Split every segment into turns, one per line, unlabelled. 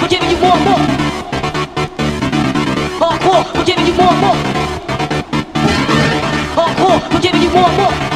we're giving you more and more. Hardcore, we're giving you more and more. Hardcore, we're giving you more and more.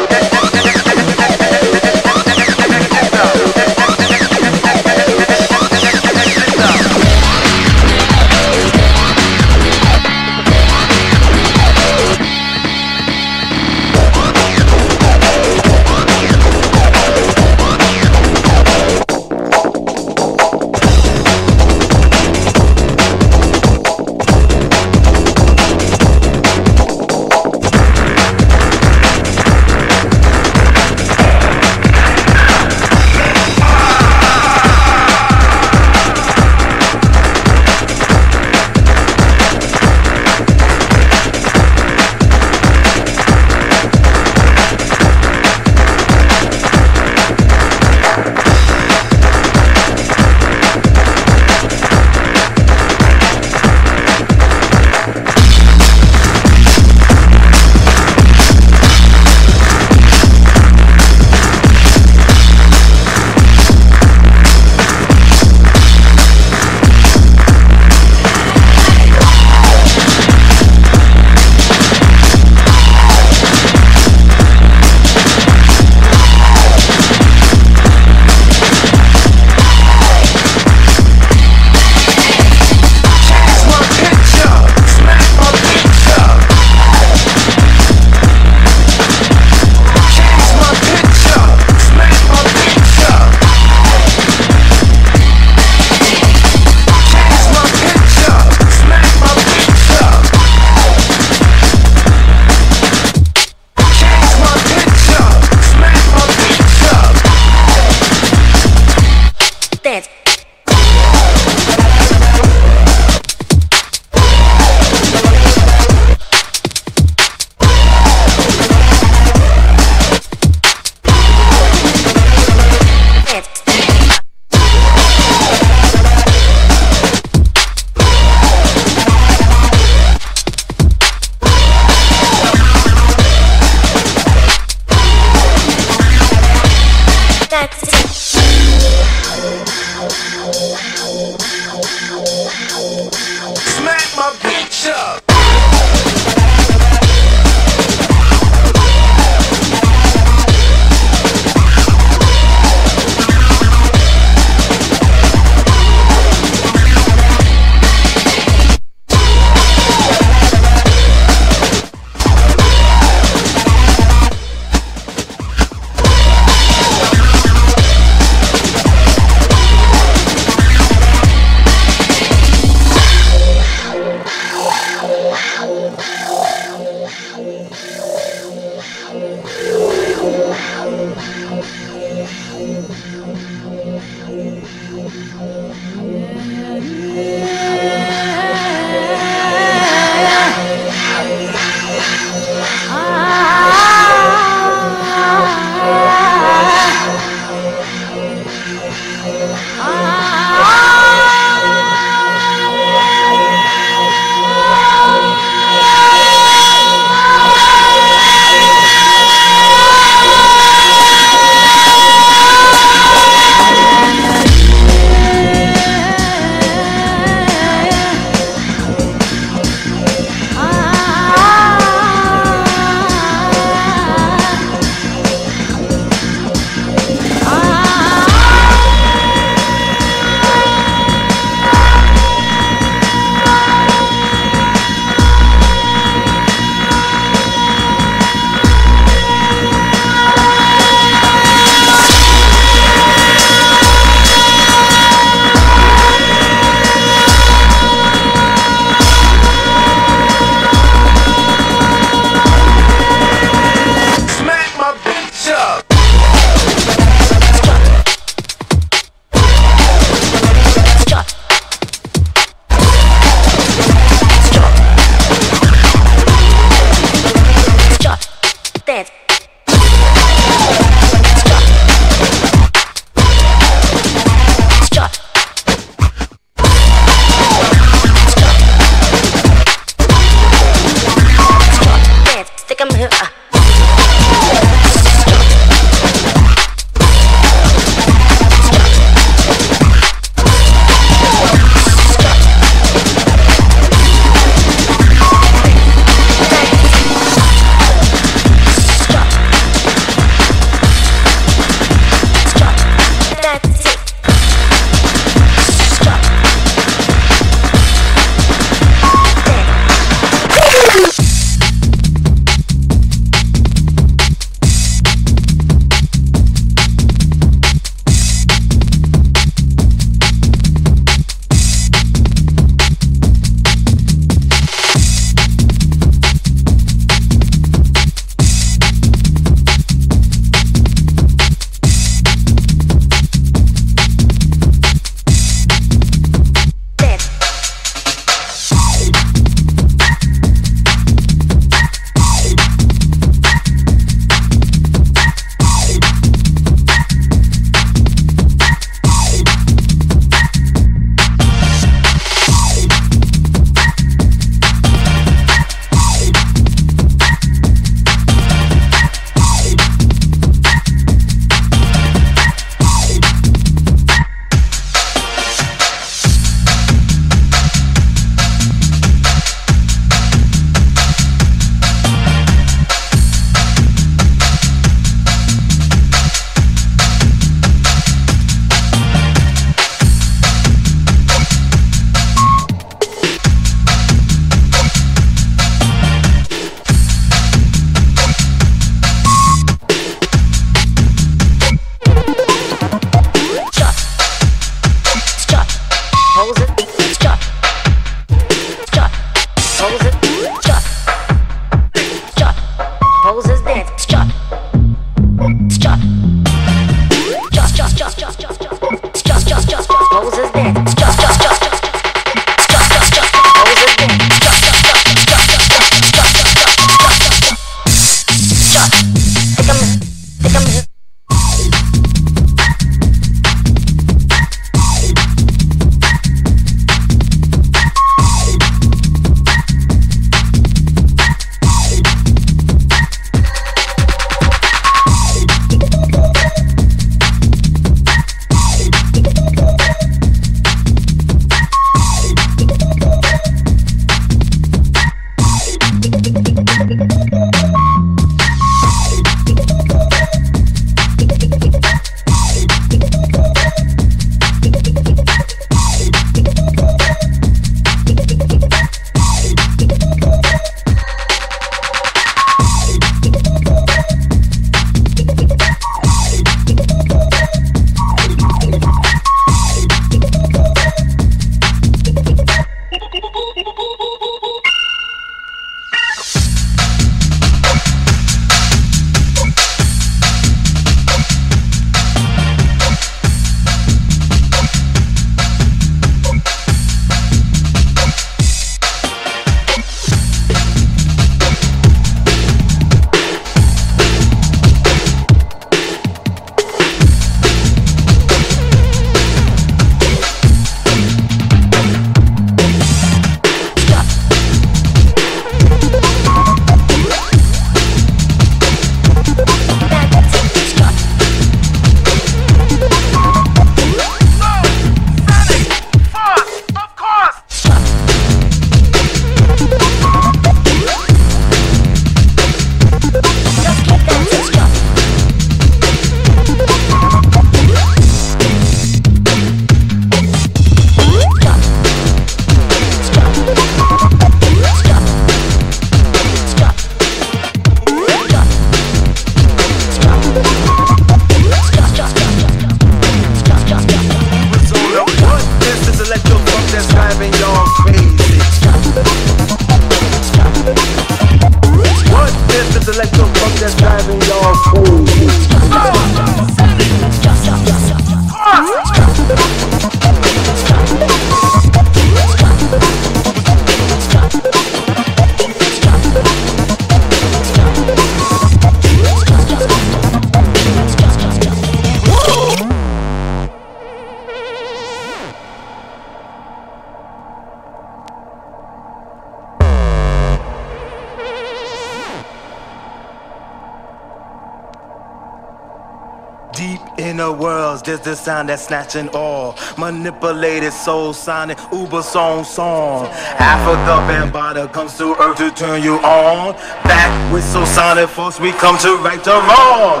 Deep
inner worlds, there's the sound that's snatching all. Manipulated soul sonic, uber song song. Afrika Bambaataa comes to earth to turn you on. Back with soul sonic force, we come to right the wrong.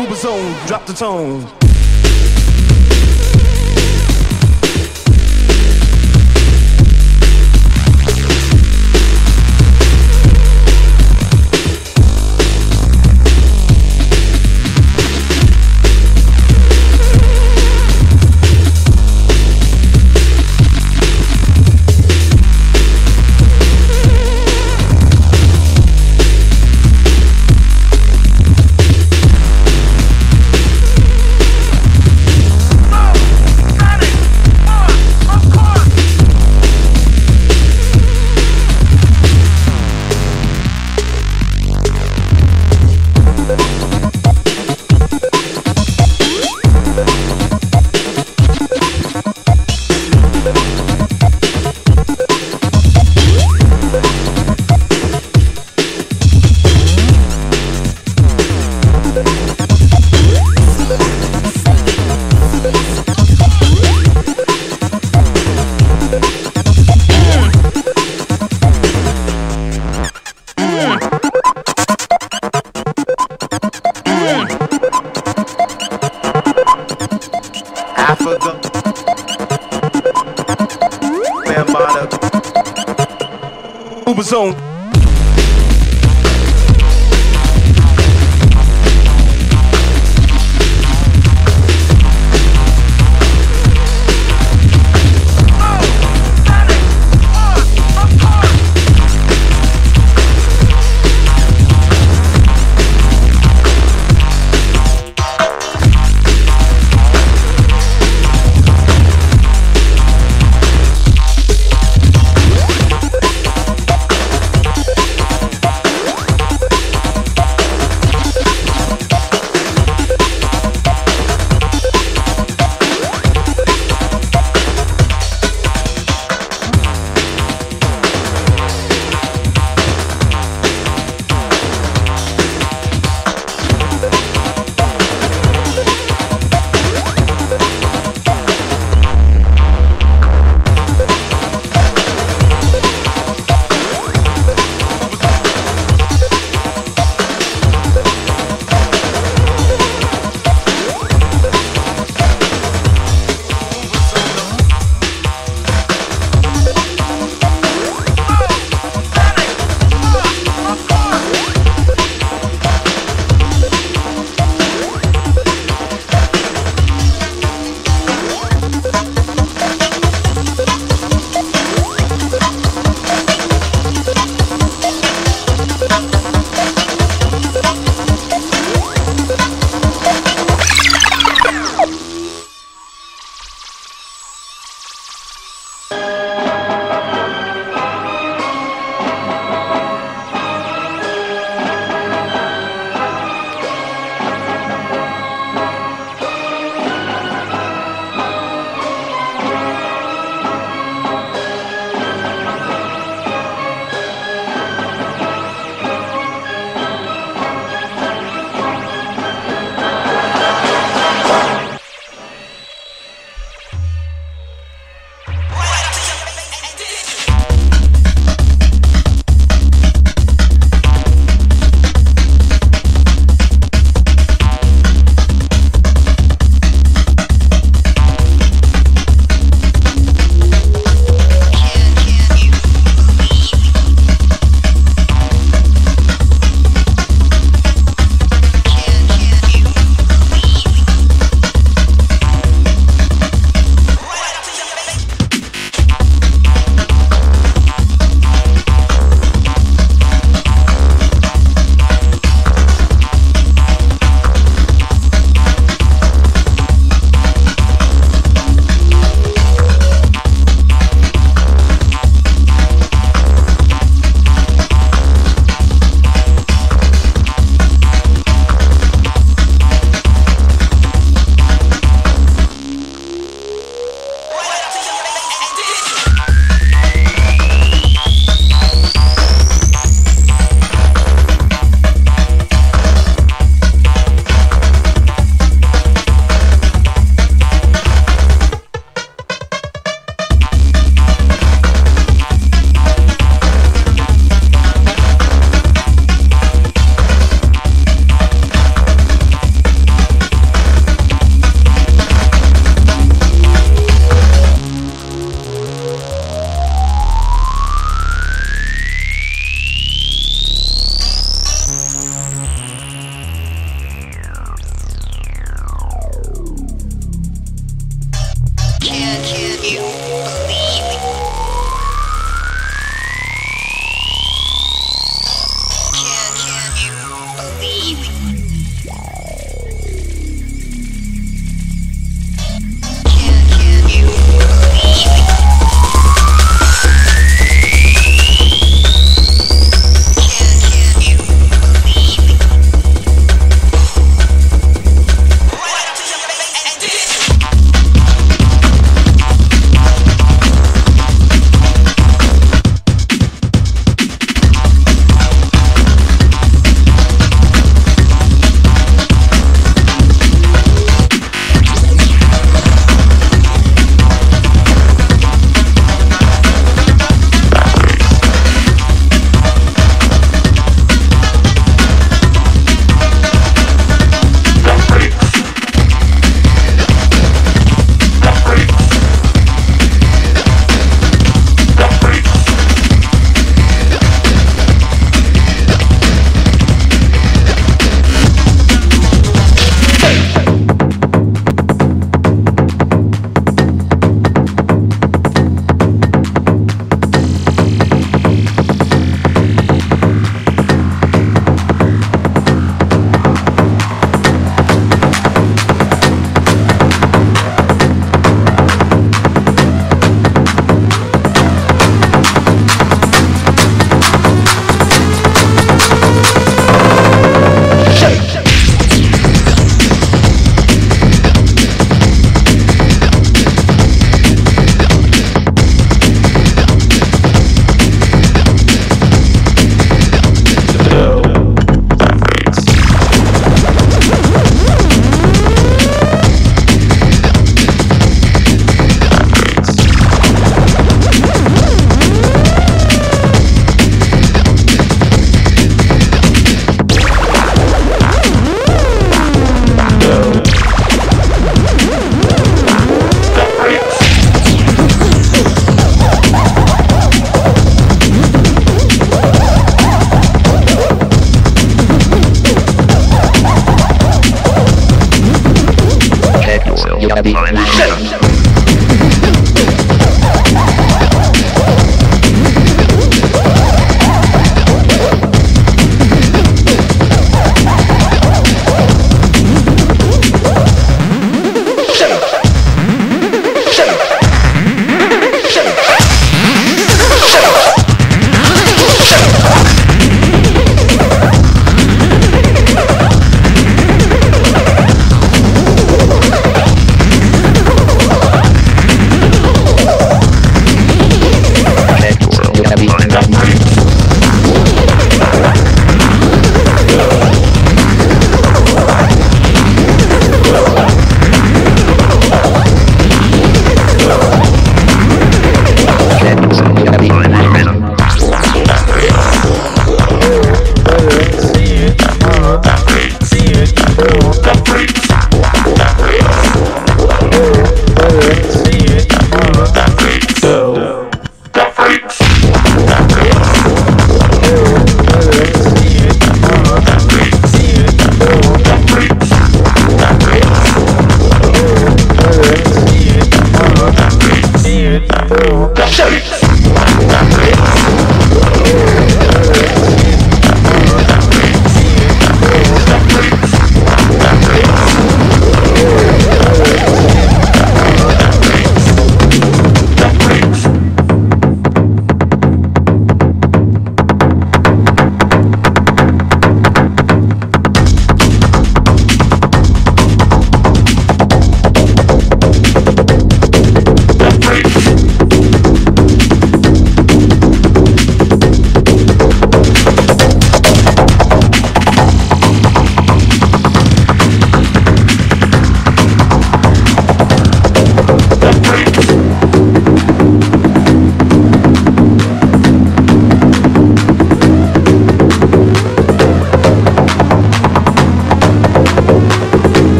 Uber zone, drop the tone.